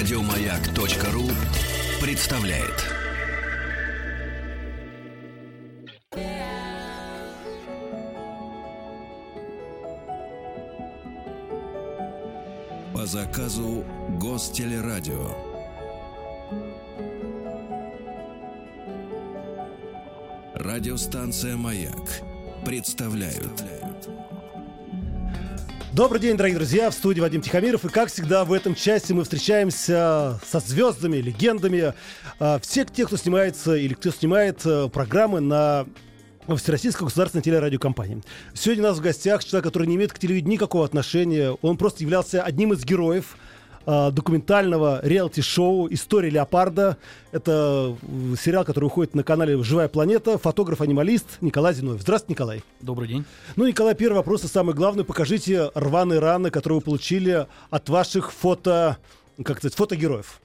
Радиомаяк.ру представляет. По заказу Гостелерадио. Радиостанция «Маяк» представляют. Добрый день, дорогие друзья, в студии Вадим Тихомиров. И, как всегда, в этом части мы встречаемся со звездами, легендами. а, Всех тех, кто снимается или кто снимает э, программы на Всероссийской государственной телерадиокомпании. Сегодня у нас в гостях человек, который не имеет к телевидению никакого отношения. Он просто являлся одним из героев а, документального реалити-шоу «История леопарда». Это э, сериал, который уходит на канале «Живая планета». Фотограф-анималист Николай Зиновьев. Здравствуйте, Николай. Добрый день. Ну, Николай, первый вопрос и самый главный. Покажите рваные раны, которые вы получили от ваших фото... Как сказать, фотогероев.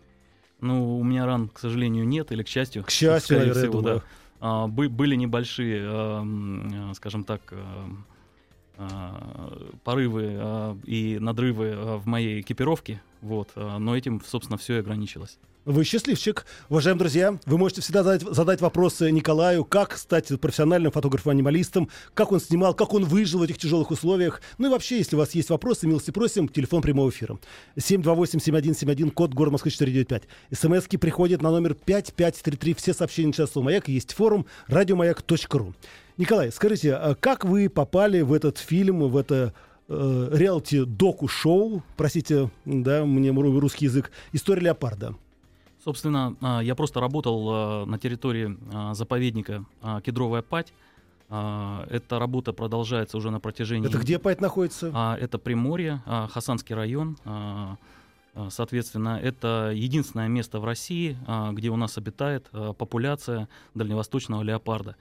Ну, у меня ран, к сожалению, нет, или к счастью. К счастью, наверное, я всего, думаю. да. А, бы- были небольшие, а, м, э, скажем так, а, порывы а, и надрывы а, в моей экипировке, вот, но этим, собственно, все и ограничилось. Вы счастливчик. Уважаемые друзья, вы можете всегда задать, задать вопросы Николаю, как стать профессиональным фотографом-анималистом, как он снимал, как он выжил в этих тяжелых условиях. Ну и вообще, если у вас есть вопросы, милости просим, телефон прямого эфира. 728-7171, код город Москвы 495. СМСки приходят на номер 5533. Все сообщения на слово «Маяк». Есть форум радиомаяк.ру. Николай, скажите, а как вы попали в этот фильм, в это э, реалити-доку-шоу, простите, да, мне ру- русский язык, «История леопарда»? Собственно, а, я просто работал а, на территории заповедника Кедровая Пать. Эта работа продолжается уже на протяжении... Это где Пайт находится? Это Приморье, Хасанский район. Соответственно, это единственное место в России, где у нас обитает популяция дальневосточного леопарда.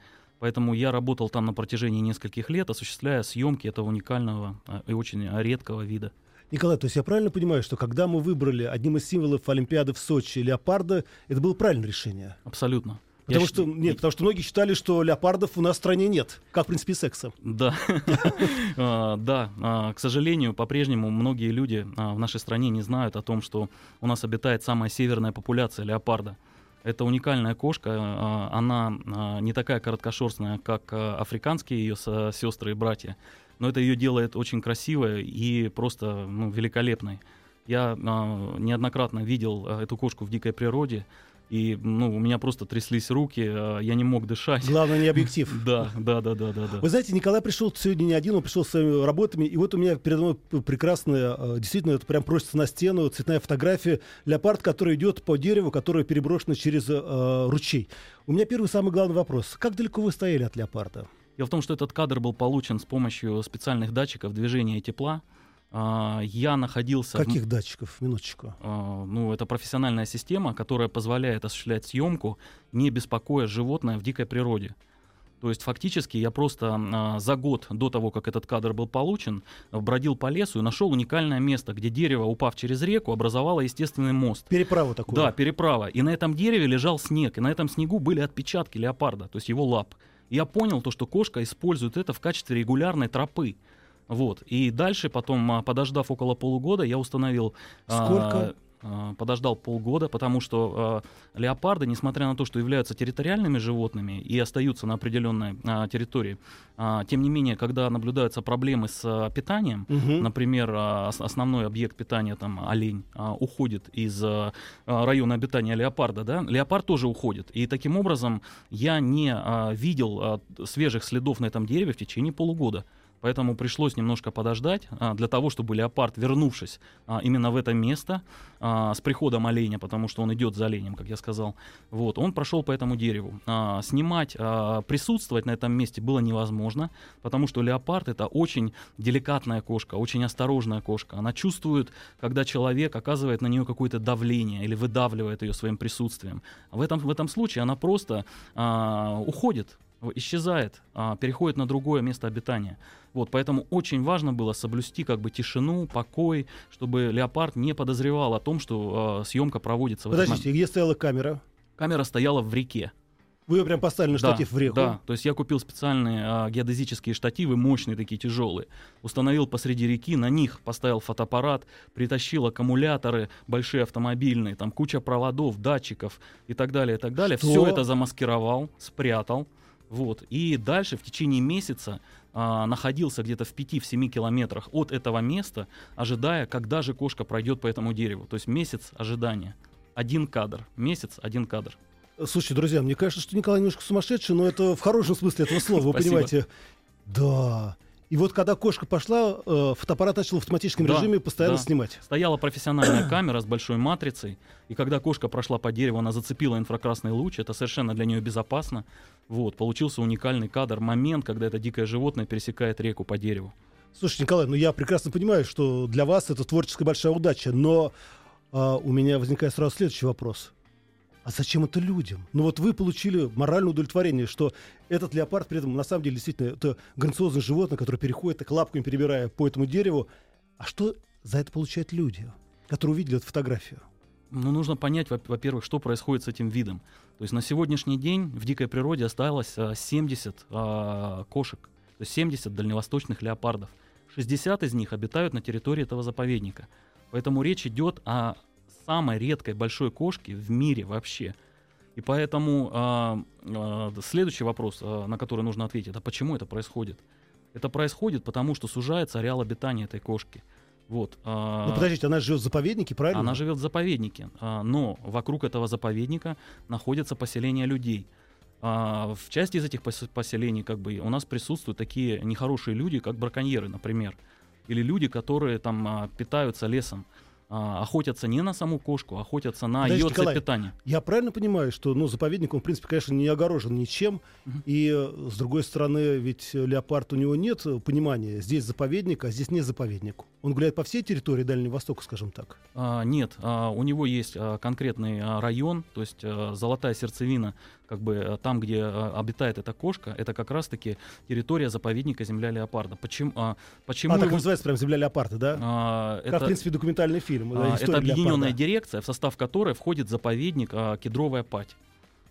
Поэтому я работал там на протяжении нескольких лет, осуществляя съемки этого уникального а, и очень редкого вида. Николай, то есть я правильно понимаю, что когда мы выбрали одним из символов Олимпиады в Сочи леопарда, это было правильное решение? Абсолютно. Потому Я что, счит- нет, потому что многие считали, что леопардов у нас в стране нет, как в принципе секса. Да, А, да. а, К сожалению, по-прежнему многие люди в нашей стране не знают о том, что у нас обитает самая северная популяция леопарда. Это уникальная кошка, а, она а, не такая короткошерстная, как а, африканские ее сестры и братья, но это ее делает очень красивой и просто ну, великолепной. Я неоднократно видел эту кошку в дикой природе, и ну, у меня просто тряслись руки, а, я не мог дышать. Главное, не объектив. Да, да, да, да, да. Вы знаете, Николай пришел сегодня не один, он пришел с своими работами, и вот у меня передо мной прекрасная, э, действительно, это прям просится на стену, цветная фотография, леопард, который идет по дереву, которое переброшено через э, ручей. У меня первый самый главный вопрос. Как далеко вы стояли от леопарда? Дело в том, что этот кадр был получен с помощью специальных датчиков движения и тепла. А, Я находился... в Каких датчиков? Минуточку. а, Ну, это профессиональная система, которая позволяет осуществлять съемку, не беспокоя животное в дикой природе. То есть фактически я просто а, за год до того, как этот кадр был получен, бродил по лесу и нашел уникальное место, где дерево, упав через реку, образовало естественный мост. Переправу такую. Да, переправа. И на этом дереве лежал снег, и на этом снегу были отпечатки леопарда, то есть его лап. И я понял то, что кошка использует это в качестве регулярной тропы. Вот. И дальше, потом, а, подождав около полугода, я установил... а, Сколько? а, Подождал полгода, потому что а, леопарды, несмотря на то, что являются территориальными животными и остаются на определенной а, территории, а, тем не менее, когда наблюдаются проблемы с а, питанием, Мгм. Например, ос- основной объект питания, там, олень, а, уходит из а, района обитания леопарда, да, леопард тоже уходит. И таким образом я не а, видел а, свежих следов на этом дереве в течение полугода. Поэтому пришлось немножко подождать а, для того, чтобы леопард, вернувшись а, именно в это место а, с приходом оленя, потому что он идет за оленем, как я сказал, вот, он прошел по этому дереву. А, снимать, а, присутствовать на этом месте было невозможно, потому что леопард это очень деликатная кошка, очень осторожная кошка. Она чувствует, когда человек оказывает на нее какое-то давление или выдавливает ее своим присутствием. В этом, в этом случае она просто а, уходит исчезает, а, переходит на другое место обитания. Вот, поэтому очень важно было соблюсти как бы тишину, покой, чтобы леопард не подозревал о том, что а, съемка проводится Подождите, где стояла камера? Камера стояла в реке. Вы ее прям поставили на Да, штатив в реку? Да, то есть я купил специальные а, геодезические штативы, мощные такие тяжелые, установил посреди реки, на них поставил фотоаппарат, притащил аккумуляторы большие автомобильные, там куча проводов, датчиков и так далее, и так далее. Что? Все это замаскировал, спрятал, вот. И дальше в течение месяца а, находился где-то в 5-7 километрах от этого места, ожидая, когда же кошка пройдет по этому дереву. То есть месяц ожидания. Один кадр. Месяц, один кадр. Слушайте, друзья, мне кажется, что Николай немножко сумасшедший, но это в хорошем смысле этого слова, вы понимаете. Да. И вот когда кошка пошла, э, фотоаппарат начал в автоматическом Да, режиме постоянно да. снимать. Стояла профессиональная камера с большой матрицей, и когда кошка прошла по дереву, она зацепила инфракрасный луч, это совершенно для нее безопасно. Вот, получился уникальный кадр, момент, когда это дикое животное пересекает реку по дереву. Слушайте, Николай, ну я прекрасно понимаю, что для вас это творческая большая удача, но а, у меня возникает сразу следующий вопрос. А зачем это людям? Ну вот вы получили моральное удовлетворение, что этот леопард при этом на самом деле действительно это грациозное животное, которое переходит так лапками перебирая по этому дереву. А что за это получают люди, которые увидели эту фотографию? Ну, нужно понять, во- во-первых, что происходит с этим видом. То есть на сегодняшний день в дикой природе осталось а, 70 а, кошек, то есть 70 дальневосточных леопардов. 60 из них обитают на территории этого заповедника. Поэтому речь идет о самой редкой большой кошке в мире вообще. И поэтому а, а, следующий вопрос, а, на который нужно ответить, а почему это происходит? Это происходит потому, что сужается ареал обитания этой кошки. Вот, а, Ну подождите, она живет в заповеднике, правильно? она живет в заповеднике, а, но вокруг этого заповедника находятся поселения людей. А, В части из этих пос- поселений как бы у нас присутствуют такие нехорошие люди, как браконьеры, например, или люди, которые там питаются лесом, а, охотятся не на саму кошку, а охотятся на ее Николай, питания. Я правильно понимаю, что ну, заповедник, он, в принципе, конечно, не огорожен ничем. Мгм. И, э, с другой стороны, ведь леопард, у него нет э, понимания, здесь заповедник, а здесь не заповедник. Он гуляет по всей территории Дальнего Востока, скажем так. А, нет, а, у него есть а, конкретный а, район, то есть а, золотая сердцевина, как бы а, там, где а, обитает эта кошка, это как раз-таки территория заповедника земля леопарда. Почему? а, почему а, так его- называется прям «Земля леопарда», да? а, Как, в принципе, документальный фильм. А, да, Это «История объединенная леопарда». дирекция, в состав которой входит заповедник а, Кедровая Падь.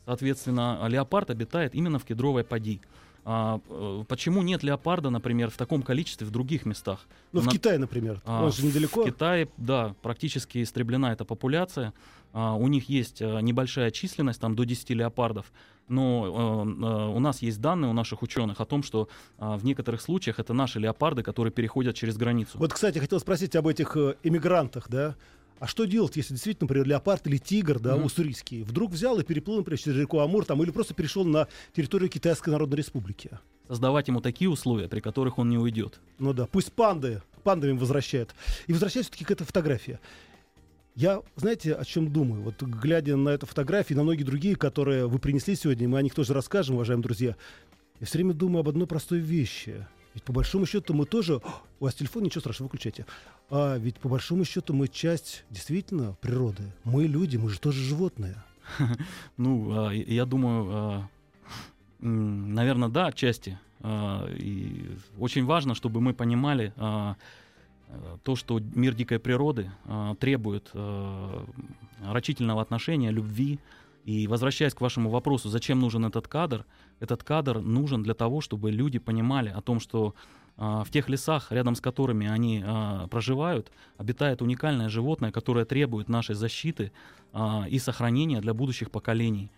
Соответственно, леопард обитает именно в Кедровой Пади. А, э, почему нет леопарда, например, в таком количестве в других местах? Ну, в На- Китае, например. а, Он же недалеко. В Китае, да, практически истреблена эта популяция. А, у них есть а, небольшая численность, там до 10 леопардов. Но э, э, у нас есть данные у наших ученых о том, что а, в некоторых случаях это наши леопарды, которые переходят через границу. Вот, кстати, хотел спросить об этих э, эмигрантах, да? А что делать, если действительно, например, леопард или тигр, да, Мгм. уссурийский, вдруг взял и переплыл, например, через реку Амур, там, или просто перешел на территорию Китайской Народной Республики? Создавать ему такие условия, при которых он не уйдет. Ну да, пусть панды, пандами возвращают. И возвращаясь все-таки к этой фотографии. Я, знаете, о чем думаю? Вот глядя на эту фотографию, и на многие другие, которые вы принесли сегодня, мы о них тоже расскажем, уважаемые друзья, я все время думаю об одной простой вещи. Ведь по большому счету мы тоже... О, у вас телефон, ничего страшного, выключайте. А ведь по большому счету мы часть действительно природы. Мы люди, мы же тоже животные. Ну, а, я думаю, наверное, да, отчасти. А, И очень важно, чтобы мы понимали а, то, что мир дикой природы а, требует а, рачительного отношения, любви. И возвращаясь к вашему вопросу, зачем нужен этот кадр? Этот кадр нужен для того, чтобы люди понимали о том, что а, в тех лесах, рядом с которыми они а, проживают, обитает уникальное животное, которое требует нашей защиты а, и сохранения для будущих поколений.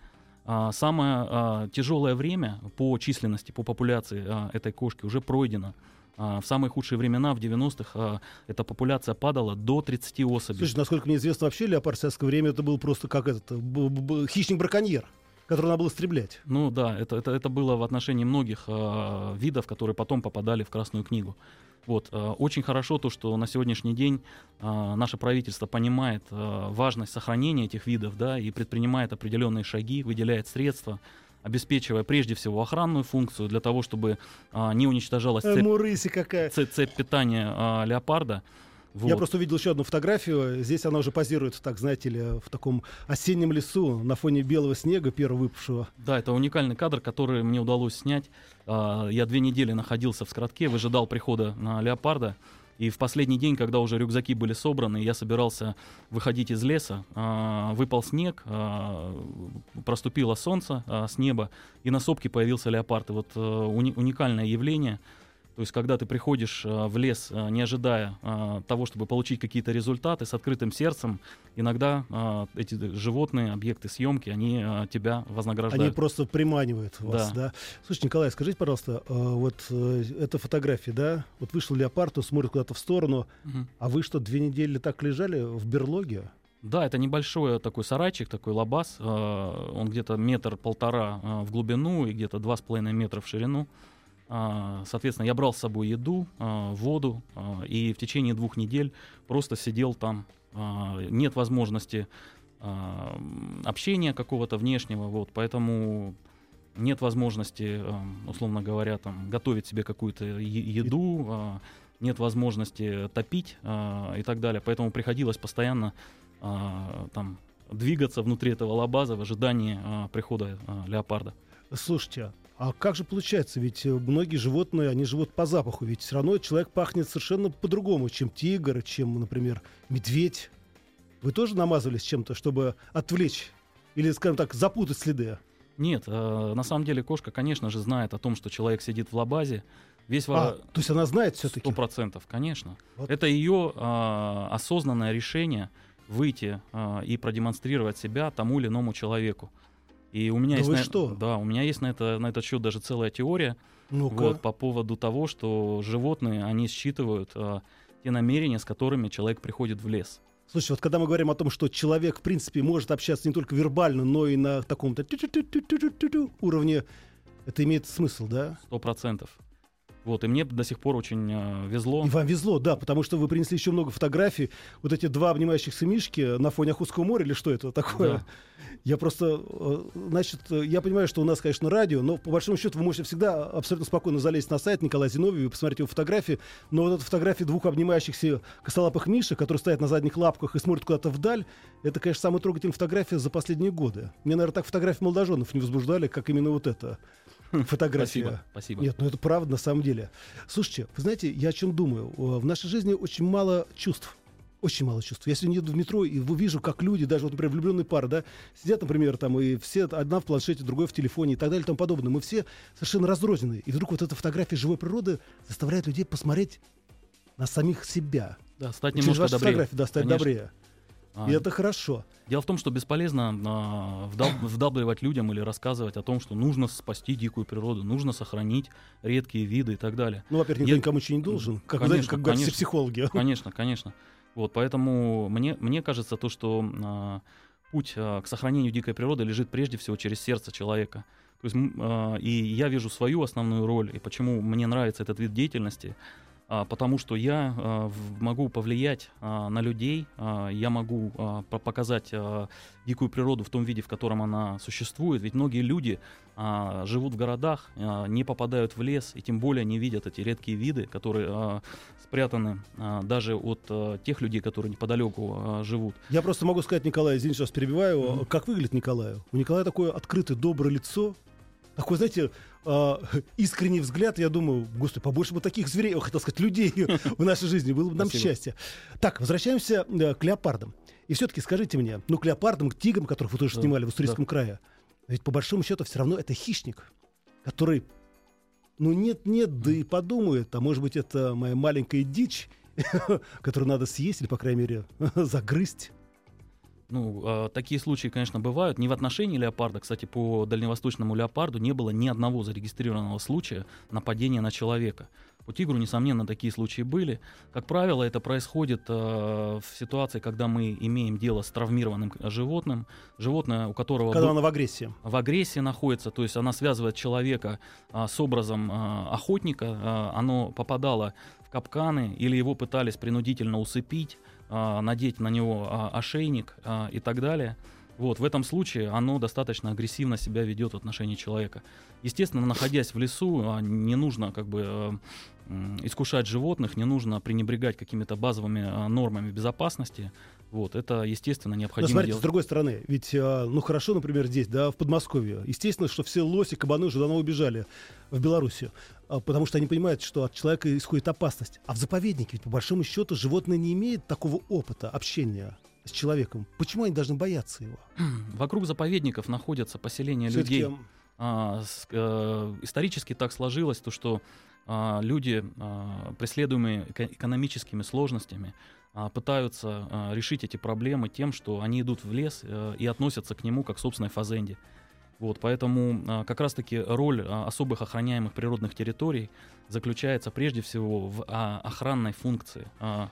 А, Самое а, тяжелое время по численности, по популяции этой кошки уже пройдено. А, В самые худшие времена, в 90-х, а, эта популяция падала до 30 особей. Слушай, насколько мне известно, вообще леопард в советское время это был просто как этот э, хищник-браконьер, которого надо было истреблять. Ну да, это, это, это было в отношении многих а, видов, которые потом попадали в Красную книгу. Вот, а, очень хорошо то, что на сегодняшний день а, наше правительство понимает а, важность сохранения этих видов, да, и предпринимает определенные шаги, выделяет средства, обеспечивая прежде всего охранную функцию для того, чтобы а, не уничтожалась Э, цепь, Мурыси какая. цепь, цепь питания а, леопарда. Вот. Я просто увидел еще одну фотографию. Здесь она уже позирует, так знаете ли, в таком осеннем лесу на фоне белого снега, первого выпавшего. Да, это уникальный кадр, который мне удалось снять. А, Я две недели находился в скоротке, выжидал прихода на леопарда. И в последний день, когда уже рюкзаки были собраны, я собирался выходить из леса, э, выпал снег, э, проступило солнце э, с неба, и на сопке появился леопард. И вот э, уни- уникальное явление — то есть, когда ты приходишь э, в лес, э, не ожидая э, того, чтобы получить какие-то результаты, с открытым сердцем, иногда эти животные, объекты съемки, они тебя вознаграждают. Они просто приманивают вас, да. Да. Слушайте, Николай, скажите, пожалуйста, вот эта фотография, да? Вот вышел леопард, он смотрит куда-то в сторону, Мгм. а вы что, две недели так лежали в берлоге? Да, это небольшой такой сарайчик, такой лабаз. Он где-то метр-полтора в глубину и где-то два с половиной метра в ширину. А, Соответственно, я брал с собой еду, а, воду, а, и в течение двух недель просто сидел там. Нет возможности общения какого-то внешнего, вот, поэтому нет возможности, а, условно говоря, там, готовить себе какую-то еду, нет возможности топить и так далее. Поэтому приходилось постоянно там двигаться внутри этого лабаза в ожидании прихода леопарда. Слушайте, а как же получается? Ведь э, многие животные, они живут по запаху. Ведь все равно человек пахнет совершенно по-другому, чем тигр, чем, например, медведь. Вы тоже намазывались чем-то, чтобы отвлечь или, скажем так, запутать следы? Нет, э, на самом деле кошка, конечно же, знает о том, что человек сидит в лабазе. Весь А, во... то есть она знает все-таки. Сто процентов, конечно. Вот. Это ее а, осознанное решение выйти а, и продемонстрировать себя тому или иному человеку. И у меня Да есть вы на... что? Да, у меня есть на, это, на этот счет даже целая теория. Ну-ка. Вот, по поводу того, что животные, они считывают а, те намерения, с которыми человек приходит в лес. Слушай, вот когда мы говорим о том, что человек, в принципе, может общаться не только вербально, но и на таком-то уровне, это имеет смысл, да? Сто процентов. Вот, и мне до сих пор очень а, везло. И вам везло, да, потому что вы принесли еще много фотографий. Вот эти два обнимающихся мишки на фоне Охотского моря, или что это такое? Да. Я просто, э, значит, э, я понимаю, что у нас, конечно, радио, но по большому счету вы можете всегда абсолютно спокойно залезть на сайт Николая Зиновьева и посмотреть его фотографии. Но вот эта фотография двух обнимающихся косолапых мишек, которые стоят на задних лапках и смотрят куда-то вдаль, это, конечно, самая трогательная фотография за последние годы. Мне, наверное, так фотографии молодоженов не возбуждали, как именно вот эта фотография. Спасибо, спасибо. Нет, ну это правда на самом деле. Слушайте, вы знаете, я о чем думаю? В нашей жизни очень мало чувств. Очень мало чувств. Я сегодня еду в метро и вижу, как люди, даже вот, например, влюбленные пары, да, сидят, например, там, и все, одна в планшете, другой в телефоне и так далее и тому подобное. Мы все совершенно разрозненные. И вдруг вот эта фотография живой природы заставляет людей посмотреть на самих себя. Да, стать Через немножко добрее. да, стать Конечно. добрее. А, И это хорошо. Дело в том, что бесполезно а, вдал- вдалбливать людям или рассказывать о том, что нужно спасти дикую природу, нужно сохранить редкие виды и так далее. Ну, во-первых, никто Я- никому ничего не должен. Как, Конечно, знаете, как говорят все психологи. Конечно, конечно. Вот, поэтому мне, мне кажется то, что а, путь а, к сохранению дикой природы лежит прежде всего через сердце человека. То есть, а, и я вижу свою основную роль, и почему мне нравится этот вид деятельности, потому что я а, могу повлиять а, на людей, а, я могу а, по- показать а, дикую природу в том виде, в котором она существует. Ведь многие люди а, живут в городах, а, не попадают в лес, и тем более не видят эти редкие виды, которые а, спрятаны а, даже от а, тех людей, которые неподалеку а, живут. Я просто могу сказать, Николай, извините, вас перебиваю, Мгм. как выглядит Николай. У Николая такое открытое, доброе лицо, такой, знаете, а, искренний взгляд. Я думаю, господи, побольше бы таких зверей, о, хотел сказать, людей в нашей жизни, было бы нам Спасибо. счастье. Так, возвращаемся э, к леопардам. И все-таки скажите мне, ну, к леопардам, к тиграм, которых вы тоже Да, снимали в Уссурийском крае, ведь по большому счету все равно это хищник, который, ну, нет-нет, да и подумает, а может быть, это моя маленькая дичь, которую надо съесть или, по крайней мере, загрызть. Ну, а, такие случаи, конечно, бывают. Не в отношении леопарда, кстати, по дальневосточному леопарду не было ни одного зарегистрированного случая нападения на человека. По тигру, несомненно, такие случаи были. Как правило, это происходит э, в ситуации, когда мы имеем дело с травмированным э, животным, животное, у которого Когда был- она в агрессии. в агрессии находится, то есть она связывает человека а, с образом а, охотника, а, оно попадало в капканы или его пытались принудительно усыпить, надеть на него а, ошейник а, и так далее. Вот, в этом случае оно достаточно агрессивно себя ведет в отношении человека. Естественно, находясь в лесу, а, не нужно как бы э, искушать животных, не нужно пренебрегать какими-то базовыми а, нормами безопасности. Вот, это, естественно, Но необходимо смотрите, делать. с другой стороны, ведь, а, ну хорошо, например, здесь, да, в Подмосковье, естественно, что все лоси, кабаны уже давно убежали в Белоруссию, а, потому что они понимают, что от человека исходит опасность. А в заповеднике, ведь по большому счету, животное не имеет такого опыта общения с человеком. Почему они должны бояться его? Вокруг заповедников находятся поселения Всё-таки, людей. А, с- э, исторически так сложилось, то, что а, люди, а, преследуемые эко- экономическими сложностями, пытаются а, решить эти проблемы тем, что они идут в лес э, и относятся к нему как к собственной фазенде. Вот, поэтому а, как раз-таки роль а, особых охраняемых природных территорий заключается прежде всего в а, охранной функции. А,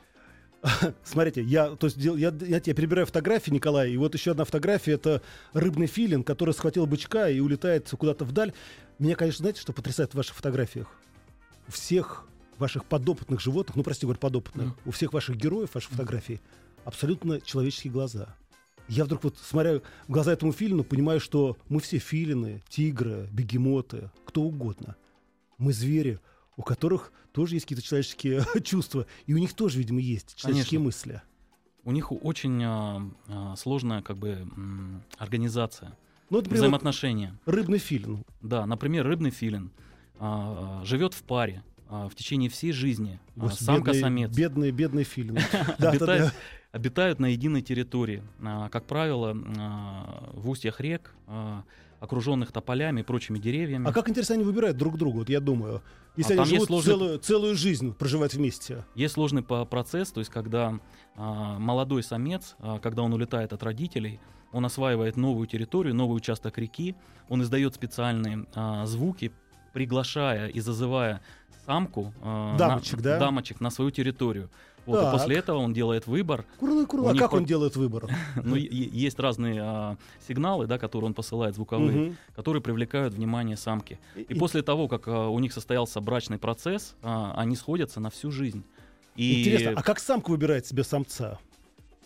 Смотрите, я, то есть, дел- я, я тебе перебираю фотографии, Николай, и вот еще одна фотография, это рыбный филин, который схватил бычка и улетает куда-то вдаль. Меня, конечно, знаете, что потрясает в ваших фотографиях? Всех ваших подопытных животных, ну, прости, говорю, подопытных, Мгм. у всех ваших героев, ваших фотографий, абсолютно человеческие глаза. Я вдруг вот, смотря в глаза этому филину, понимаю, что мы все филины, тигры, бегемоты, кто угодно. Мы звери, у которых тоже есть какие-то человеческие чувства, и у них тоже, видимо, есть человеческие Конечно. мысли. у них очень а, а, сложная как бы м, организация, Ну, например, взаимоотношения. рыбный филин. Да, например, рыбный филин а, а, живет в паре в течение всей жизни. а, Господи, Самка-самец. Бедный, бедный филин. Да, да, обитают, на единой территории. А, Как правило, а, в устьях рек, а, окруженных тополями и прочими деревьями. А как интересно они выбирают друг друга, вот я думаю. Если А они живут сложный- целую, целую жизнь, проживать вместе. Есть сложный процесс, то есть когда а, молодой самец, а, когда он улетает от родителей, он осваивает новую территорию, новый участок реки, он издает специальные а, звуки, приглашая и зазывая самку, а, Дамочек, на, да? дамочек на свою территорию. Вот, и после этого он делает выбор. Курлы, курлы. А как про- он делает выбор? Ну, есть разные а, сигналы, да, которые он посылает звуковые, Мгм. которые привлекают внимание самки. И И- после того, как а, у них состоялся брачный процесс, а, они сходятся на всю жизнь. И, Интересно, а как самка выбирает себе самца?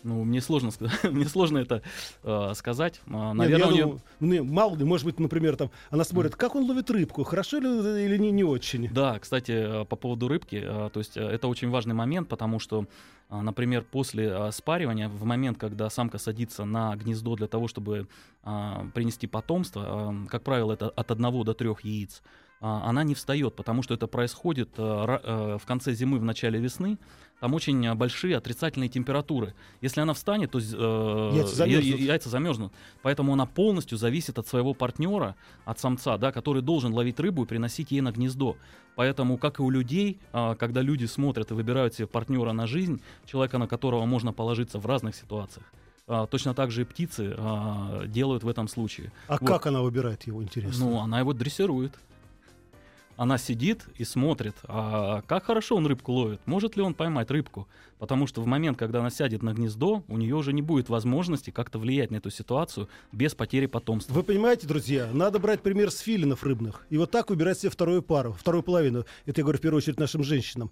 Ну, мне сложно, ска- мне сложно это а, сказать. А, Нет, наверное, я у неё- думаю, мне мало ли, может быть, например, там, она смотрит, как он ловит рыбку, хорошо ли или не, не очень. Да, кстати, э, по поводу рыбки, э, то есть э, это очень важный момент, потому что, например, после э, спаривания, в момент, когда самка садится на гнездо для того, чтобы принести потомство, как правило, это от одного до трех яиц, она не встает, потому что это происходит э, э, в конце зимы, в начале весны. Там очень э, большие отрицательные температуры. Если она встанет, то э, Яйца замерзнут. яйца замерзнут. Поэтому она полностью зависит от своего партнера, от самца, да, который должен ловить рыбу и приносить ей на гнездо. Поэтому, как и у людей, а, когда люди смотрят и выбирают себе партнера на жизнь, человека, на которого можно положиться в разных ситуациях, а, точно так же и птицы а, делают в этом случае. А Вот. как она выбирает его, интересно? Ну, она его дрессирует. Она сидит и смотрит, а как хорошо он рыбку ловит, может ли он поймать рыбку. Потому что в момент, когда она сядет на гнездо, у нее уже не будет возможности как-то влиять на эту ситуацию без потери потомства. Вы понимаете, друзья, надо брать пример с филинов рыбных. И вот так выбирать себе вторую пару, вторую половину. Это я говорю в первую очередь нашим женщинам.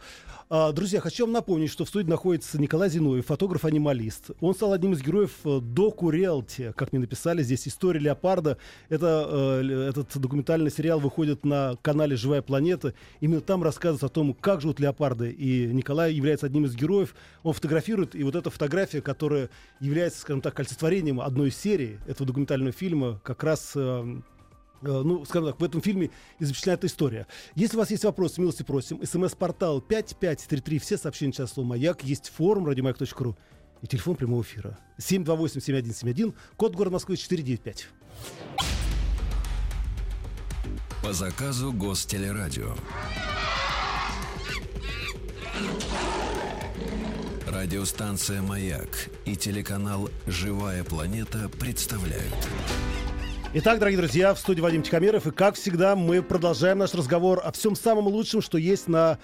А, друзья, хочу вам напомнить, что в студии находится Николай Зиновьев, фотограф-анималист. Он стал одним из героев э, доку Реалти, как мне написали здесь, «История леопарда». Это, э, этот документальный сериал выходит на канале «Живая планета». Именно там рассказывается о том, как живут леопарды. И Николай является одним из героев. Он фотографирует, и вот эта фотография, которая является, скажем так, олицетворением одной из серий этого документального фильма, как раз э, э, ну, скажем так, в этом фильме и запечатлена эта история. Если у вас есть вопросы, милости просим. СМС-портал 5533, все сообщения сейчас слово «Маяк», есть форум радиомаяк.ру и телефон прямого эфира 728-7171, код города Москвы 495. По заказу Гостелерадио. Радиостанция «Маяк» и телеканал «Живая планета» представляют. Итак, дорогие друзья, в студии Вадим Тихомиров, и как всегда мы продолжаем наш разговор о всем самом лучшем, что есть на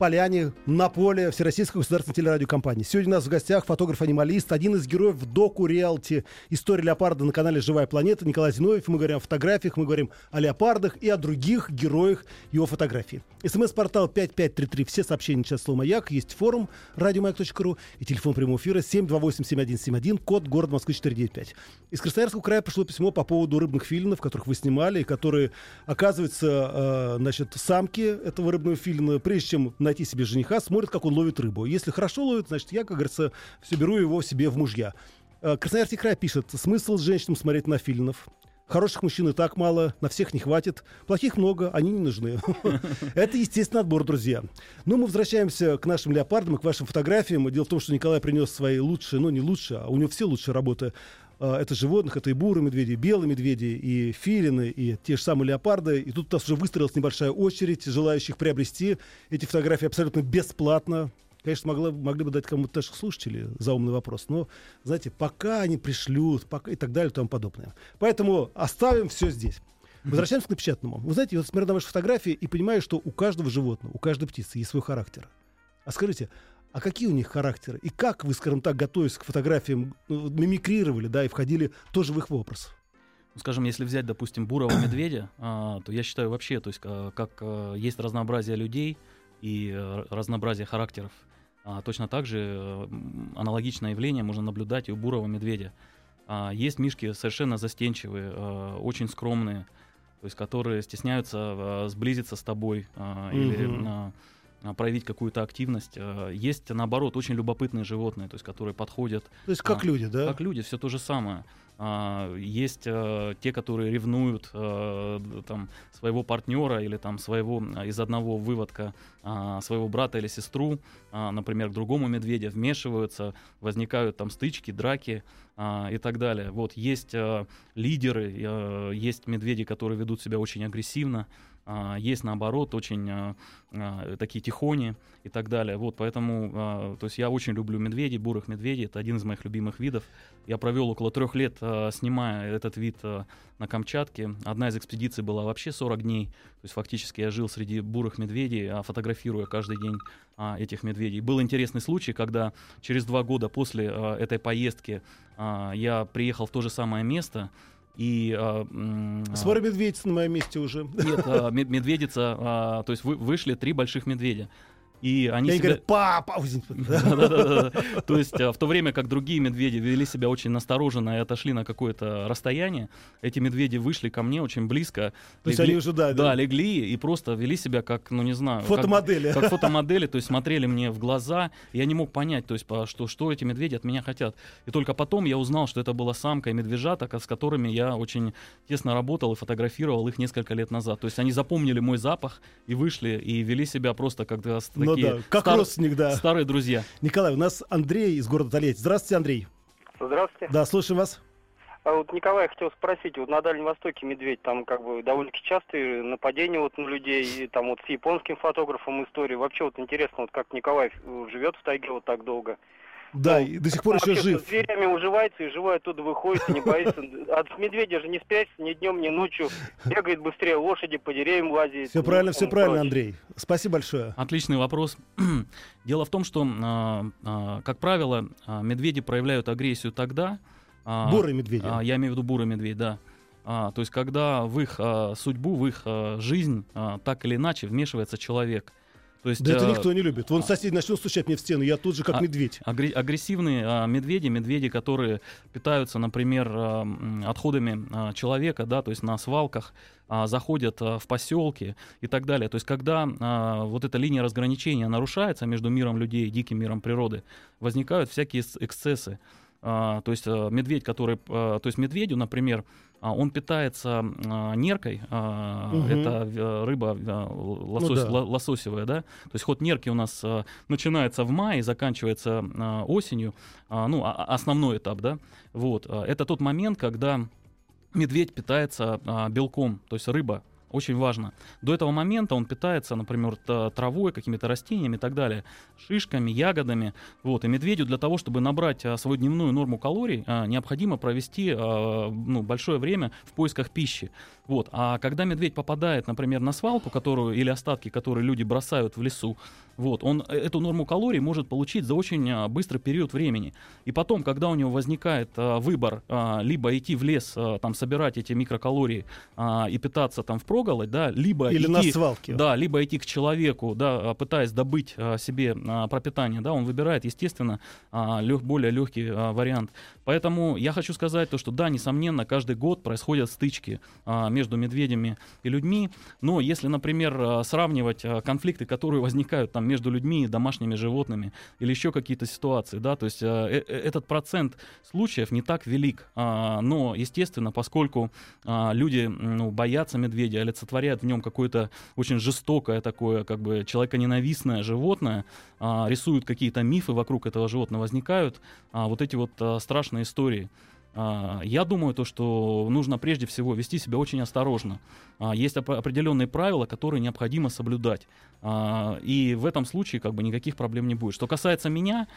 поляне, на поле Всероссийской государственной телерадиокомпании. Сегодня у нас в гостях фотограф-анималист, один из героев в доку реалити «История леопарда» на канале «Живая планета» Николай Зиновьев. Мы говорим о фотографиях, мы говорим о леопардах и о других героях его фотографий. СМС-портал 5533. Все сообщения сейчас слово «Маяк». Есть форум радиомаяк.ру и телефон прямого эфира 728-7171, код город Москвы 495. Из Красноярского края пришло письмо по поводу рыбных филинов, которых вы снимали, и которые, оказывается, э, значит, самки этого рыбного филина, прежде чем найти себе жениха, смотрят, как он ловит рыбу. Если хорошо ловит, значит, я, как говорится, все беру его себе в мужья. Э, Красноярский край пишет, смысл женщинам смотреть на филинов. Хороших мужчин и так мало, на всех не хватит. Плохих много, они не нужны. Это, естественно, отбор, друзья. Но мы возвращаемся к нашим леопардам и к вашим фотографиям. Дело в том, что Николай принес свои лучшие, ну не лучшие, а у него все лучшие работы. А, Это животных, это и бурые медведи, и белые медведи, и филины, и те же самые леопарды. И тут у нас уже выстроилась небольшая очередь желающих приобрести эти фотографии абсолютно бесплатно. Конечно, могла, могли бы дать кому-то наших слушателей заумный вопрос, но, знаете, пока они пришлют, пока и так далее и тому подобное. Поэтому оставим все здесь. Возвращаемся к напечатанному. Вы знаете, я вот смотрю на ваши фотографии и понимаю, что у каждого животного, у каждой птицы есть свой характер. А скажите, а какие у них характеры? И как вы, скажем так, готовясь к фотографиям, ну, мимикрировали, да, и входили тоже в их образ? Ну, Скажем, если взять, допустим, бурого медведя, а, то я считаю вообще, то есть а, как а, есть разнообразие людей и разнообразие характеров, точно так же аналогичное явление можно наблюдать и у бурого медведя. Есть мишки совершенно застенчивые, очень скромные, то есть которые стесняются сблизиться с тобой или проявить какую-то активность. А, Есть, наоборот, очень любопытные животные, то есть которые подходят То есть как А, люди, да? как люди, все то же самое. А, есть э, те, которые ревнуют э, д- там своего партнера или там своего а, из одного выводка а, своего брата или сестру, а, например, к другому медведя вмешиваются, возникают там стычки, драки а, и так далее. Вот есть э, лидеры, э, есть медведи, которые ведут себя очень агрессивно. А, Есть наоборот очень а, а, такие тихони и так далее. Вот поэтому, то есть я очень люблю медведей, бурых медведей. Это один из моих любимых видов. Я провел около трех лет, снимая этот вид на Камчатке. Одна из экспедиций была вообще 40 дней. То есть фактически я жил среди бурых медведей, фотографируя каждый день этих медведей. Был интересный случай, когда через два года после этой поездки я приехал в то же самое место. И а, Смотри, медведица на моем месте уже. нет, мед- медведица, а, то есть вы- вышли три больших медведя. И они И себя... говорят, папа! То есть а, в то время как другие медведи вели себя очень настороженно и отошли на какое-то расстояние, эти медведи вышли ко мне очень близко. То есть они уже, да, Да, легли и просто вели себя как, ну не знаю... Фотомодели. Как, фотомодели, то есть смотрели мне в глаза. Я не мог понять, то есть что, что эти медведи от меня хотят. И только потом я узнал, что это была самка и медвежата, с которыми я очень тесно работал и фотографировал их несколько лет назад. То есть они запомнили мой запах и вышли, и вели себя просто как Ну такие да, как стар- родственник, да. старые друзья. Николай, у нас Андрей из города Тольятти. Здравствуйте, Андрей. Здравствуйте. Да, слушаем вас. А вот Николай я хотел спросить, вот на Дальнем Востоке медведь, там как бы довольно-таки частые нападения вот на людей, и там вот с японским фотографом истории. Вообще вот интересно, вот как Николай живет в тайге вот так долго. Да, Ну, и до сих пор еще жив. с зверями уживается и живой оттуда выходит, и не боится. От медведя же не спрячется ни днем, ни ночью. Бегает быстрее лошади, по деревьям лазит. Все ну, правильно, все правильно. Андрей. Спасибо большое. Отличный вопрос. Дело в том, что, а, а, как правило, а, медведи проявляют агрессию тогда... Бурые медведи. Я имею в виду бурый медведь, да. А, то есть, когда в их а, судьбу, в их а, жизнь а, так или иначе вмешивается человек. То есть, Да это а, никто не любит. Вон соседи начнут стучать мне в стену, я тут же как А- медведь. агре- агрессивные а, медведи, медведи, которые питаются, например, а, отходами а, человека, да, то есть на свалках, а, заходят а, в поселки и так далее. То есть, когда а, вот эта линия разграничения нарушается между миром людей и диким миром природы, возникают всякие эксцессы. А, то есть а, медведь, который, а, то есть медведю, например, а, он питается а, неркой, а, Мгм. это э, рыба а, лосось- да. ло- лососевая, да, то есть ход нерки у нас а, начинается в мае, заканчивается а, осенью, а, ну, а- а- основной этап, да, вот, а, это тот момент, когда медведь питается а, белком, то есть рыба, очень важно. До этого момента он питается, например, травой, какими-то растениями и так далее, шишками, ягодами. Вот. И медведю для того, чтобы набрать а, свою дневную норму калорий, а, необходимо провести а, ну, большое время в поисках пищи. Вот. А когда медведь попадает, например, на свалку, которую или остатки, которые люди бросают в лесу, вот, он э, эту норму калорий может получить за очень быстрый период времени. И потом, когда у него возникает выбор либо идти в лес, там собирать эти микрокалории и питаться там впроголодь, да, либо Или идти, на свалке. да, либо идти к человеку, да, а, пытаясь добыть а, себе а, пропитание, да, он выбирает, естественно, лег- более легкий вариант. Поэтому я хочу сказать то, что да, несомненно, каждый год происходят стычки между медведями и людьми, но если, например, сравнивать конфликты, которые возникают там между людьми и домашними животными, или еще какие-то ситуации, да, то есть э- э- этот процент случаев не так велик, но, естественно, поскольку люди ну, боятся медведя, олицетворяют в нем какое-то очень жестокое такое, как бы человеконенавистное животное, а, рисуют какие-то мифы вокруг этого животного, возникают а, вот эти вот а, страшные истории. А, Я думаю, то, что нужно прежде всего вести себя очень осторожно. А, Есть оп- определенные правила, которые необходимо соблюдать. А, И в этом случае как бы никаких проблем не будет. Что касается меня,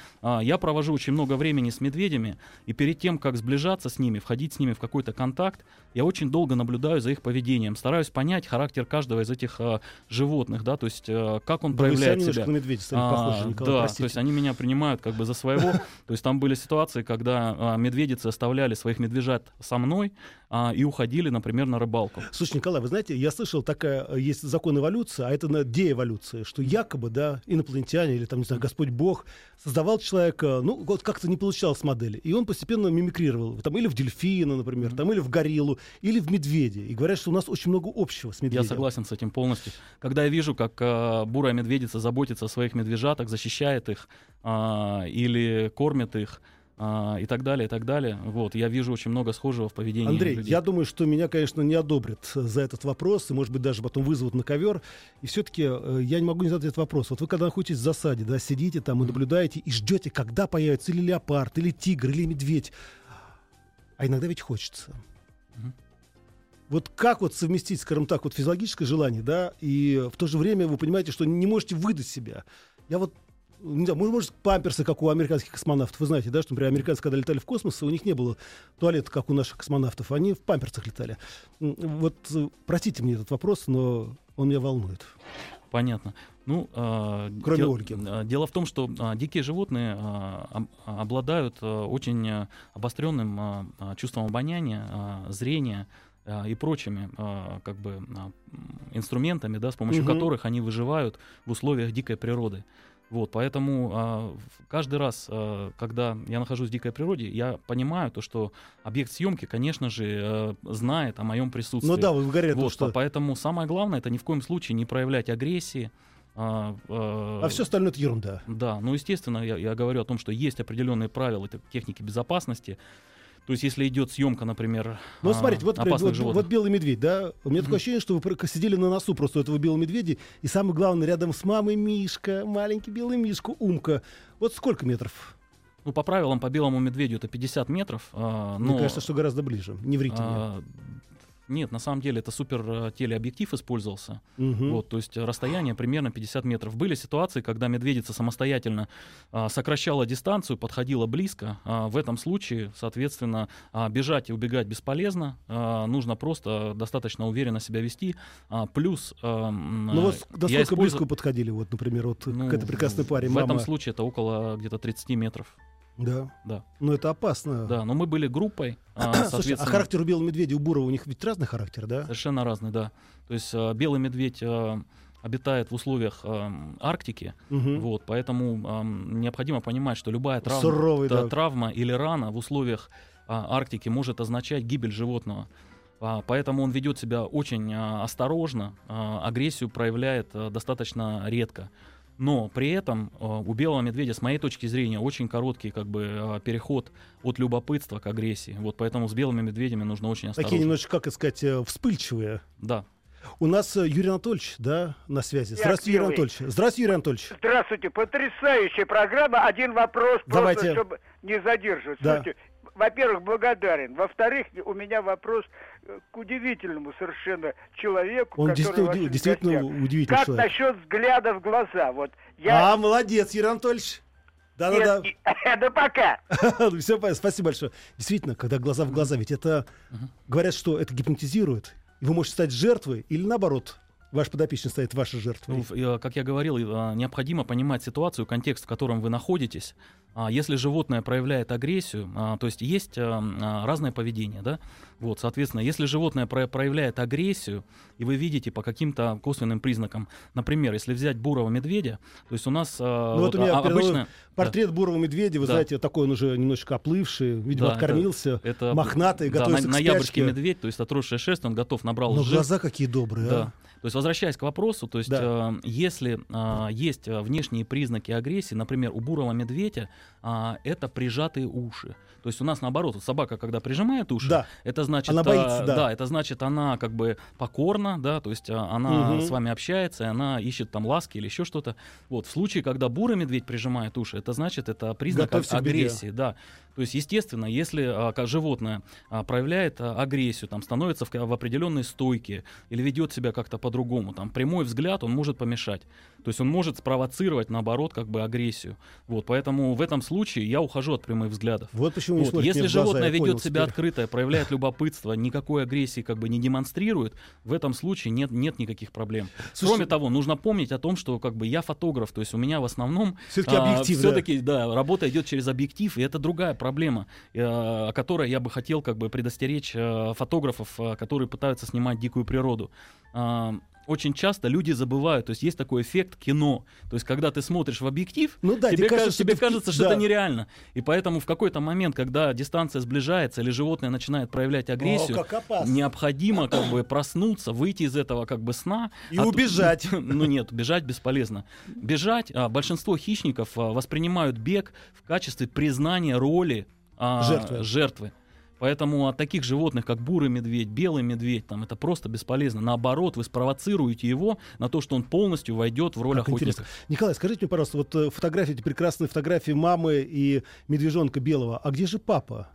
я провожу очень много времени с медведями, и перед тем, как сближаться с ними, входить с ними в какой-то контакт, я очень долго наблюдаю за их поведением, стараюсь понять характер каждого из этих животных, да, то есть как он Да проявляет немножко себя. на медведя стали похожи, Николай, да, простите. то есть они меня принимают как бы за своего. То есть там были ситуации, когда медведицы оставляли своих медвежат со мной а, и уходили, например, на рыбалку. Слушай, Николай, вы знаете, я слышал, такая э, есть закон эволюции, а это на деэволюции, что якобы, да, инопланетяне или там, не знаю, Господь Бог создавал человека, ну, вот как-то не получалось модели, и он постепенно мимикрировал, там, или в дельфина, например, там, или в гориллу, или в медведя, и говорят, что у нас очень много общего с медведем. Я согласен с этим полностью. Когда я вижу, как а, бурая медведица заботится о своих медвежатах, защищает их а, или кормит их а, и так далее, и так далее, вот, я вижу очень много схожего в поведении Андрей, людей. я думаю, что меня, конечно, не одобрят э, за этот вопрос, и, может быть, даже потом вызовут на ковер. И все-таки я не могу не задать этот вопрос. Вот вы когда находитесь в засаде, да, сидите там и наблюдаете, и ждете, когда появится или леопард, или тигр, или медведь. А иногда ведь хочется. Вот как вот совместить, скажем так, вот физиологическое желание, да, и в то же время вы понимаете, что не можете выдать себя. Я вот не знаю, может, памперсы, как у американских космонавтов. Вы знаете, да, что, например, американцы, когда летали в космос, у них не было туалета, как у наших космонавтов. Они в памперсах летали. Вот, э, простите мне этот вопрос, но он меня волнует. Понятно. Ну, а, Кроме дел- Ольги. а, Дело в том, что а, дикие животные а, обладают а, очень а, обостренным а, чувством обоняния, а, зрения а, и прочими а, как бы м, инструментами, да, с помощью Мгм. которых они выживают в условиях дикой природы. Вот, поэтому а, каждый раз, а, когда я нахожусь в дикой природе, я понимаю то, что объект съемки, конечно же, э, знает о моем присутствии. Ну да, вы говорите, Вот, что... по- поэтому самое главное это ни в коем случае не проявлять агрессии. А, а, А все остальное это ерунда. Да, ну естественно, я, я говорю о том, что есть определенные правила техники безопасности. То есть, если идет съемка, например, Ну, а, смотрите, вот, опасных вот, животных. вот белый медведь, да? У меня такое ощущение, что вы сидели на носу просто этого белого медведя, и самое главное, рядом с мамой Мишка, маленький белый Мишка, Умка. Вот сколько метров? Ну, по правилам, по белому медведю это 50 метров. а, Мне но, кажется, что гораздо ближе. Не врите а, нет, на самом деле это супер э, телеобъектив использовался. Мгм. Вот, то есть э, расстояние примерно 50 метров. Были ситуации, когда медведица самостоятельно а, сокращала дистанцию, подходила близко. А, в этом случае, соответственно, а, бежать и убегать бесполезно. А, нужно просто достаточно уверенно себя вести. А, плюс а, Ну вот э, насколько использую- близко вы подходили, вот, например, вот ну, к этой прекрасной паре В мама. этом случае это около где-то 30 метров. Да. Да. Но это опасно. Да, но мы были группой, а, Слушай, а характер у белого медведя, у бурого, у них ведь разный характер, да? совершенно разный, да. То есть а, белый медведь а, обитает в условиях Арктики, Мгм. Вот, поэтому необходимо понимать, что любая травма, Суровый, та- да. травма или рана в условиях а, Арктики может означать гибель животного. Поэтому он ведет себя очень осторожно, агрессию проявляет достаточно редко. Но при этом а, у белого медведя, с моей точки зрения, очень короткий как бы, а, переход от любопытства к агрессии. Вот поэтому с белыми медведями нужно очень осторожно. Такие немножечко, как сказать, э, вспыльчивые. Да. У нас э, Юрий Анатольевич, да, на связи. Здравствуйте, Юрий. Анатольевич. Здравствуйте, Юрий Анатольевич. Здравствуйте, потрясающая программа. Один вопрос, Давайте. просто, чтобы не задерживать. Да. Слушайте, во-первых, благодарен. Во-вторых, у меня вопрос э, к удивительному совершенно человеку, Он который действительно, уди- действительно удивительный Как человек. насчет взгляда в глаза? Вот я... А, молодец, Юрий Анатольевич. Да-да-да. Нет, и- да пока. Все, спасибо большое. Действительно, когда глаза в глаза, ведь это говорят, что это гипнотизирует. И вы можете стать жертвой или наоборот, ваш подопечный станет вашей жертвой. Ну, э, как я говорил, э, необходимо понимать ситуацию, контекст, в котором вы находитесь. А Если животное проявляет агрессию, а, то есть есть а, разное поведение, да, вот, соответственно, если животное про- проявляет агрессию, и вы видите по каким-то косвенным признакам, например, если взять бурого медведя, то есть у нас Ну вот у меня а- обычно Портрет бурого медведя, вы Да. знаете, такой он уже немножечко оплывший, видимо, Да, это- откормился, это мохнатый, да, готовится на- к ноябрьский медведь, то есть отросшая шерсть, он готов, набрал Но жир. глаза какие добрые, Да. а. То есть, возвращаясь к вопросу, то есть, Да. э, если э, есть э, внешние признаки агрессии, например, у бурого медведя а, это прижатые уши. То есть у нас наоборот, вот собака, когда прижимает уши, Да. это значит, Она а, боится, да. это значит, она как бы покорна, да, то есть а, она Мгм. с вами общается, и она ищет там ласки или еще что-то. Вот в случае, когда бурый медведь прижимает уши, это значит, это признак Готовься беде. агрессии, да. То есть, естественно, если а, как животное а, проявляет а, агрессию, там становится в, в определенной стойке или ведет себя как-то по-другому, там прямой взгляд он может помешать. То есть он может спровоцировать, наоборот, как бы агрессию. Вот, поэтому в этом случае я ухожу от прямых взглядов. Вот почему Вот, Если глаза, животное я ведет понял себя теперь. открыто, проявляет любопытство, никакой агрессии как бы не демонстрирует, в этом случае нет, нет никаких проблем. Слушай, Кроме того, нужно помнить о том, что как бы я фотограф, то есть у меня в основном объектив, да. все-таки да, работа идет через объектив, и это другая проблема, э, о которой я бы хотел как бы предостеречь э, фотографов, э, которые пытаются снимать дикую природу. А, Очень часто люди забывают, то есть есть такой эффект кино, то есть когда ты смотришь в объектив, Ну да, тебе, тебе кажется, что тебе в кажется, что да. это нереально. И поэтому в какой-то момент, когда дистанция сближается или животное начинает проявлять агрессию, опасно. необходимо как бы проснуться, выйти из этого как бы сна. И А то- убежать. Ну нет, бежать бесполезно. Бежать, а, большинство хищников а, воспринимают бег в качестве признания роли а, Жертвы. жертвы. Поэтому от таких животных, как бурый медведь, белый медведь, там, это просто бесполезно. Наоборот, вы спровоцируете его на то, что он полностью войдет в роль Как охотника. интересно. Николай, скажите мне, пожалуйста, вот э, фотографии, эти прекрасные фотографии мамы и медвежонка белого, а где же папа?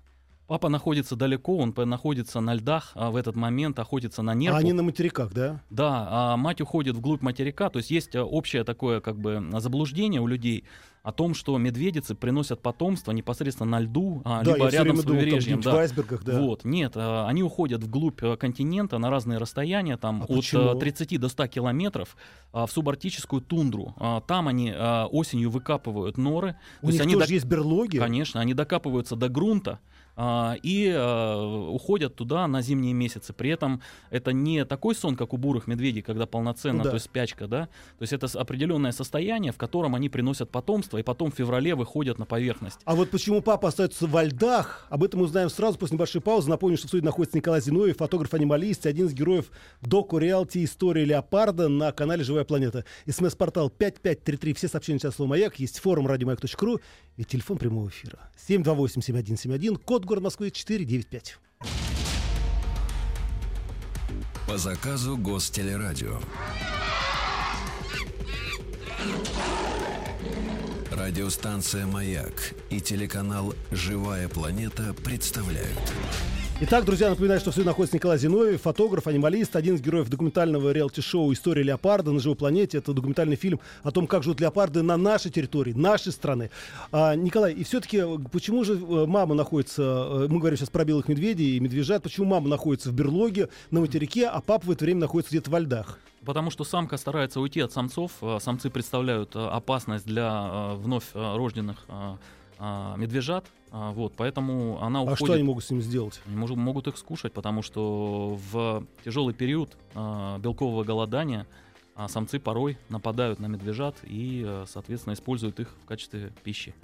Папа находится далеко, он находится на льдах, а в этот момент охотится на нерпу. А они на материках, да? Да, а мать уходит вглубь материка, то есть есть э, общее такое как бы заблуждение у людей о том, что медведицы приносят потомство непосредственно на льду, а, да, либо рядом с думал, побережьем. где-нибудь да. в айсбергах, да. Вот, нет, а, они уходят вглубь э, континента на разные расстояния, там А от почему? э, 30 до 100 километров а, в субарктическую тундру. А, Там они осенью выкапывают норы. У то есть них они тоже док- есть берлоги? Конечно, они докапываются до грунта и а, уходят туда на зимние месяцы. При этом это не такой сон, как у бурых медведей, когда полноценно, Ну да. то есть спячка, да. То есть это определенное состояние, в котором они приносят потомство и потом в феврале выходят на поверхность. А вот почему папа остается во льдах, об этом узнаем сразу после небольшой паузы. Напомню, что в студии находится Николай Зиновьев, фотограф-анималист, один из героев доку реалити «История леопарда» на канале «Живая планета». СМС-портал 5533, все сообщения сейчас слово «Маяк», есть форум радиомаяк.ру и телефон прямого эфира 728-7171, код город Москвы 495. По заказу Гостелерадио. Радиостанция «Маяк» и телеканал «Живая планета» представляют. Итак, друзья, напоминаю, что в находится Николай Зиновьев, фотограф, анималист, один из героев документального реалити-шоу «История леопарда» на живой планете. Это документальный фильм о том, как живут леопарды на нашей территории, нашей страны. А, Николай, и все-таки почему же э, мама находится, э, мы говорим сейчас про белых медведей и медвежат, почему мама находится в берлоге на материке, а папа в это время находится где-то во льдах? Потому что самка старается уйти от самцов. Самцы представляют опасность для вновь рожденных медвежат. А, Вот, поэтому она А уходит. что они могут с ним сделать? Они мож- могут их скушать, потому что в тяжелый период а, белкового голодания а, самцы порой нападают на медвежат и, а, соответственно, используют их в качестве пищи.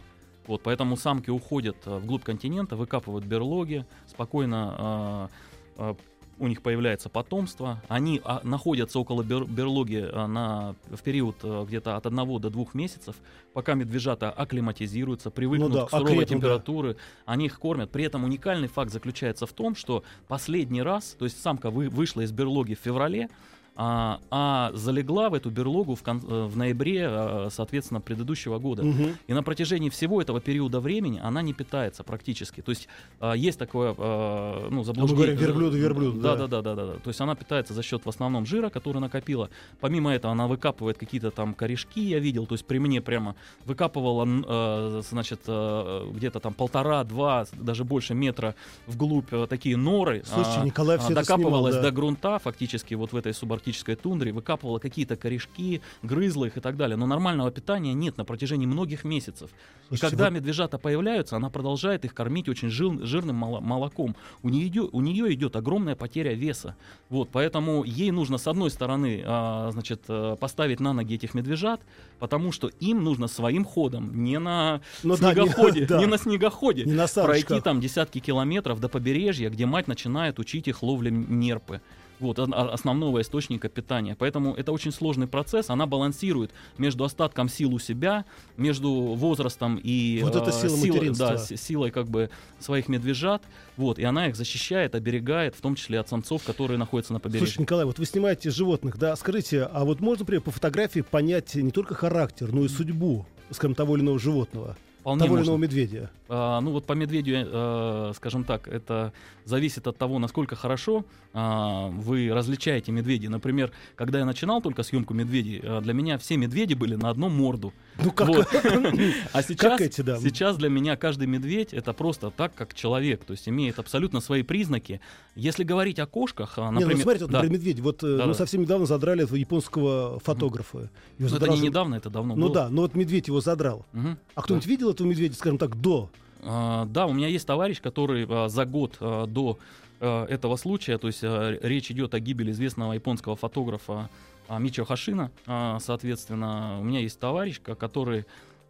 Вот, поэтому самки уходят а, вглубь континента, выкапывают берлоги, спокойно а, а, у них появляется потомство, они а, находятся около бер- берлоги а, на, в период а, где-то от 1 до 2 месяцев, пока медвежата акклиматизируются, привыкнут Ну да, к суровой окрепнут, да. температуре, они их кормят. При этом уникальный факт заключается в том, что последний раз, то есть самка вы- вышла из берлоги в феврале, а, а залегла в эту берлогу в, кон- э, в ноябре, э, соответственно, предыдущего года. Мгм. И на протяжении всего этого периода времени она не питается практически. То есть а, есть такое а, ну, заблуждение. говорим верблюду, верблюду, Да, да. да, да, да, да. То есть она питается за счет в основном жира, который накопила. Помимо этого она выкапывает какие-то там корешки, я видел. То есть при мне прямо выкапывала, э, значит, где-то там полтора-два, даже больше метра вглубь э, такие норы. Слушайте, А, Николай а, все снимал, докапывалась да. до грунта фактически вот в этой субарктической тундре, выкапывала какие-то корешки, грызла их и так далее. Но нормального питания нет на протяжении многих месяцев. Слушайте, и когда вот- медвежата появляются, она продолжает их кормить очень жир- жирным моло- молоком. У нее, идет, у нее идет огромная потеря веса. Вот, поэтому ей нужно с одной стороны а, значит, э, поставить на ноги этих медвежат, потому что им нужно своим ходом, не на Ну да, не- снегоходе, да. не на снегоходе, Не на пройти там десятки километров до побережья, где мать начинает учить их ловле нерпы. Вот, основного источника питания. Поэтому это очень сложный процесс. Она балансирует между остатком сил у себя, между возрастом и Вот это э, сила силой, да, силой как бы своих медвежат. Вот, и она их защищает, оберегает, в том числе от самцов, которые находятся на побережье. Слушай, Николай, вот вы снимаете животных, да? Скажите, а вот можно, например, по фотографии понять не только характер, но и судьбу, скажем, того или иного животного, Вполне того или иного медведя? А, ну вот по медведю, э, скажем так, это зависит от того, насколько хорошо а, вы различаете медведей. Например, когда я начинал только съемку медведей, э, для меня все медведи были на одну морду. Ну как? Вот. А сейчас, эти, да. сейчас для меня каждый медведь это просто так, как человек, то есть имеет абсолютно свои признаки. Если говорить о кошках, а, Не, например, ну смотрите, вот, да. например, медведь. Вот э, Да, мы да. совсем недавно задрали этого японского фотографа. Его Ну, это задрал не же- недавно, это давно Ну было. да, но вот медведь его задрал. Мгм. А кто-нибудь видел этого медведя, скажем так, до? А, Да, у меня есть товарищ, который а, за год а, до а, этого случая, то есть а, речь идет о гибели известного японского фотографа Мичо Хашина, а, соответственно, у меня есть товарищ, ко- который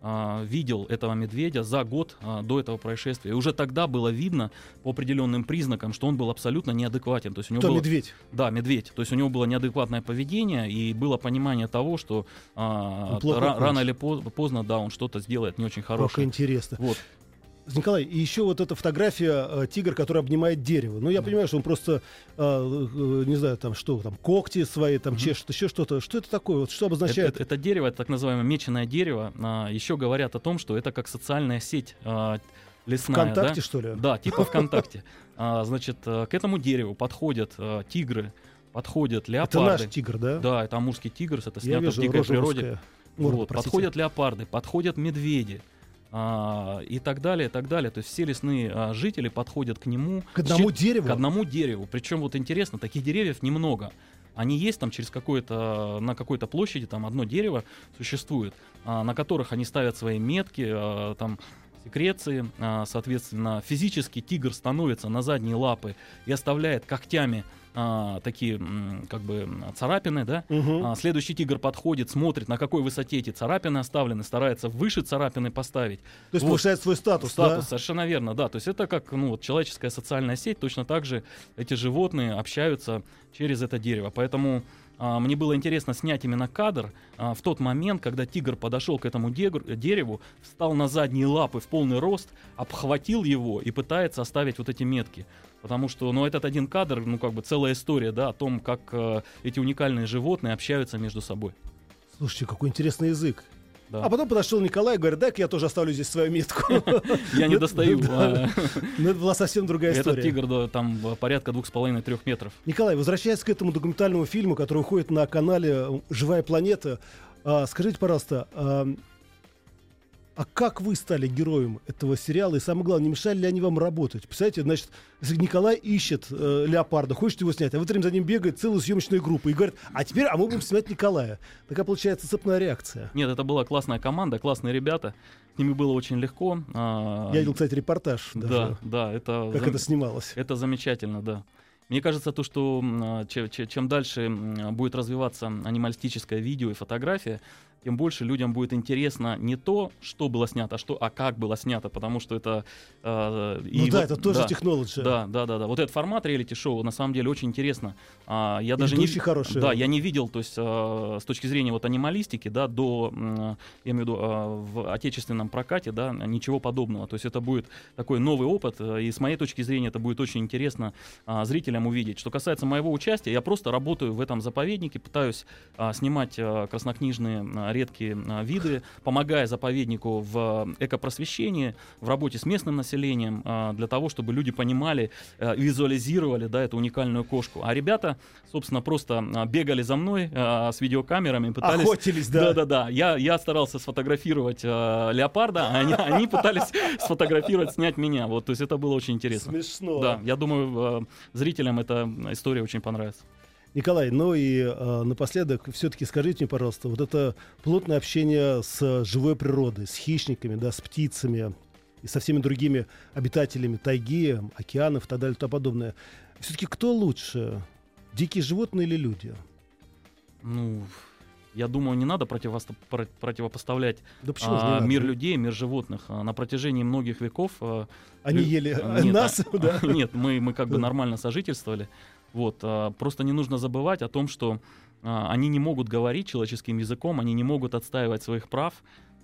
а, видел этого медведя за год а, до этого происшествия. И уже тогда было видно по определенным признакам, что он был абсолютно неадекватен. То есть у него Кто было- медведь? да, медведь. То есть у него было неадекватное поведение и было понимание того, что а, ра- рано или поз- поздно, да, он что-то сделает не очень Как хорошее. интересно. Вот. Николай, и еще вот эта фотография э, тигр, который обнимает дерево. Ну, я понимаю, что он просто, э, э, не знаю, там что, там когти свои, там чешет, еще что-то. Что это такое? Вот что Это, обозначает? это- это дерево, это так называемое меченое дерево. а, еще говорят о том, что это как социальная сеть а, лесная. ВКонтакте, да? что ли? Да, типа ВКонтакте. А, значит, а, к этому дереву подходят а, тигры, подходят Это леопарды. наш тигр, да? Да, это амурский тигр, это снято в дикой природе. русская. Вот, простите. подходят леопарды, подходят медведи. А, и так далее, и так далее. То есть все лесные а, жители подходят к нему. К одному Щи- дереву? К одному дереву. Причем вот интересно, таких деревьев немного. Они есть там через какое-то, на какой-то площади, там одно дерево существует, а, на которых они ставят свои метки, а, там секреции, а, соответственно, физически тигр становится на задние лапы и оставляет когтями а, такие, как бы, царапины, да, Мгм. а, следующий тигр подходит, смотрит, на какой высоте эти царапины оставлены, старается выше царапины поставить. То есть вот. повышает свой статус, Статус, да? совершенно верно, да. То есть это как ну, вот, человеческая социальная сеть, точно так же эти животные общаются через это дерево. Поэтому а, мне было интересно снять именно кадр а, в тот момент, когда тигр подошел к этому дереву, встал на задние лапы в полный рост, обхватил его и пытается оставить вот эти метки. Потому что, ну, этот один кадр, ну, как бы целая история, да, о том, как э, эти уникальные животные общаются между собой. Слушайте, какой интересный язык. Да. А потом подошел Николай и говорит, дай-ка я тоже оставлю здесь свою метку. Я не Ну, достаю. да. а, Но это была совсем другая Этот история. тигр, да, там э, порядка двух с половиной трех метров. Николай, возвращаясь к этому документальному фильму, который уходит на канале «Живая планета», а, скажите, пожалуйста, а, как вы стали героем этого сериала? И самое главное, не мешали ли они вам работать? Представляете, значит, Николай ищет э, леопарда, хочет его снять, а в это время за ним бегает целая съемочная группа и говорит, а теперь, а мы будем снимать Николая. Такая получается цепная реакция. Нет, это была классная команда, классные ребята. С ними было очень легко. а, Я видел, кстати, репортаж Да, даже, да, это, как зам- это снималось. это замечательно, да. Мне кажется, то, что а, че- че- чем дальше будет развиваться анималистическое видео и фотография, тем больше людям будет интересно не то, что было снято, а что, а как было снято, потому что это... Э, ну и да, вот, это тоже да, технология. Да, да, да, да. Вот этот формат реалити-шоу на самом деле очень интересно. А, я и даже не, хорошие. Да, я не видел, то есть э, с точки зрения вот анималистики, да, до, э, я имею в виду, э, в отечественном прокате, да, ничего подобного. То есть это будет такой новый опыт, э, и с моей точки зрения это будет очень интересно э, зрителям увидеть. Что касается моего участия, я просто работаю в этом заповеднике, пытаюсь э, снимать э, краснокнижные э, редкие э, виды, помогая заповеднику в экопросвещении, в работе с местным населением, э, для того, чтобы люди понимали, э, визуализировали, да, эту уникальную кошку. А ребята, собственно, просто э, бегали за мной э, с видеокамерами, пытались... Охотились, да? Да-да-да. Я, я старался сфотографировать э, леопарда, а они, они пытались сфотографировать, снять меня. Вот, то есть это было очень интересно. Смешно. Да, я думаю, э, зрителям эта история очень понравится. Николай, ну и э, напоследок, все-таки скажите мне, пожалуйста, вот это плотное общение с живой природой, с хищниками, да, с птицами и со всеми другими обитателями тайги, океанов и так далее и тому подобное. Все-таки кто лучше, дикие животные или люди? Ну, я думаю, не надо противосто- противопоставлять да а, мир людей, мир животных. А, на протяжении многих веков... А, Они лю... ели нет, нас, а, да? Нет, мы, мы как бы нормально сожительствовали. Вот, а, просто не нужно забывать о том, что а, они не могут говорить человеческим языком, они не могут отстаивать своих прав.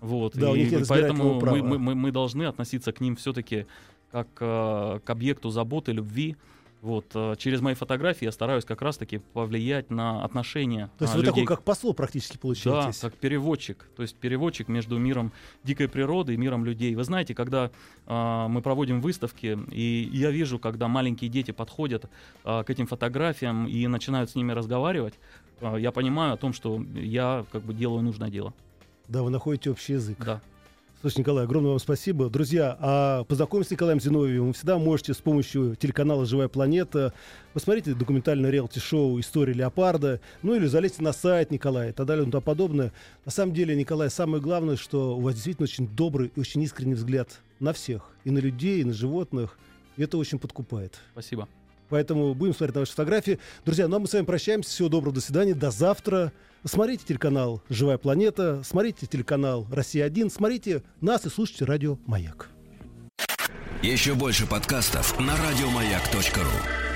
Вот, да, и, и поэтому мы, мы, мы, мы должны относиться к ним все-таки как а, к объекту заботы, любви. Вот, э, через мои фотографии я стараюсь как раз-таки повлиять на отношения То есть а, вы людей. такой как посол практически получаетесь? Да, как переводчик. То есть переводчик между миром дикой природы и миром людей. Вы знаете, когда э, мы проводим выставки, и я вижу, когда маленькие дети подходят э, к этим фотографиям и начинают с ними разговаривать, э, я понимаю о том, что я как бы делаю нужное дело. Да, вы находите общий язык. Да. Слушай, Николай, огромное вам спасибо. Друзья, а познакомиться с Николаем Зиновьевым вы всегда можете с помощью телеканала «Живая планета». Посмотрите документальное реалити-шоу «История леопарда», ну или залезьте на сайт Николая и так далее и тому подобное. На самом деле, Николай, самое главное, что у вас действительно очень добрый и очень искренний взгляд на всех. И на людей, и на животных. И это очень подкупает. Спасибо. Поэтому будем смотреть на ваши фотографии. Друзья, ну а мы с вами прощаемся. Всего доброго, до свидания, до завтра. Смотрите телеканал «Живая планета», смотрите телеканал «Россия-1», смотрите нас и слушайте радио «Маяк». Еще больше подкастов на радиомаяк.ру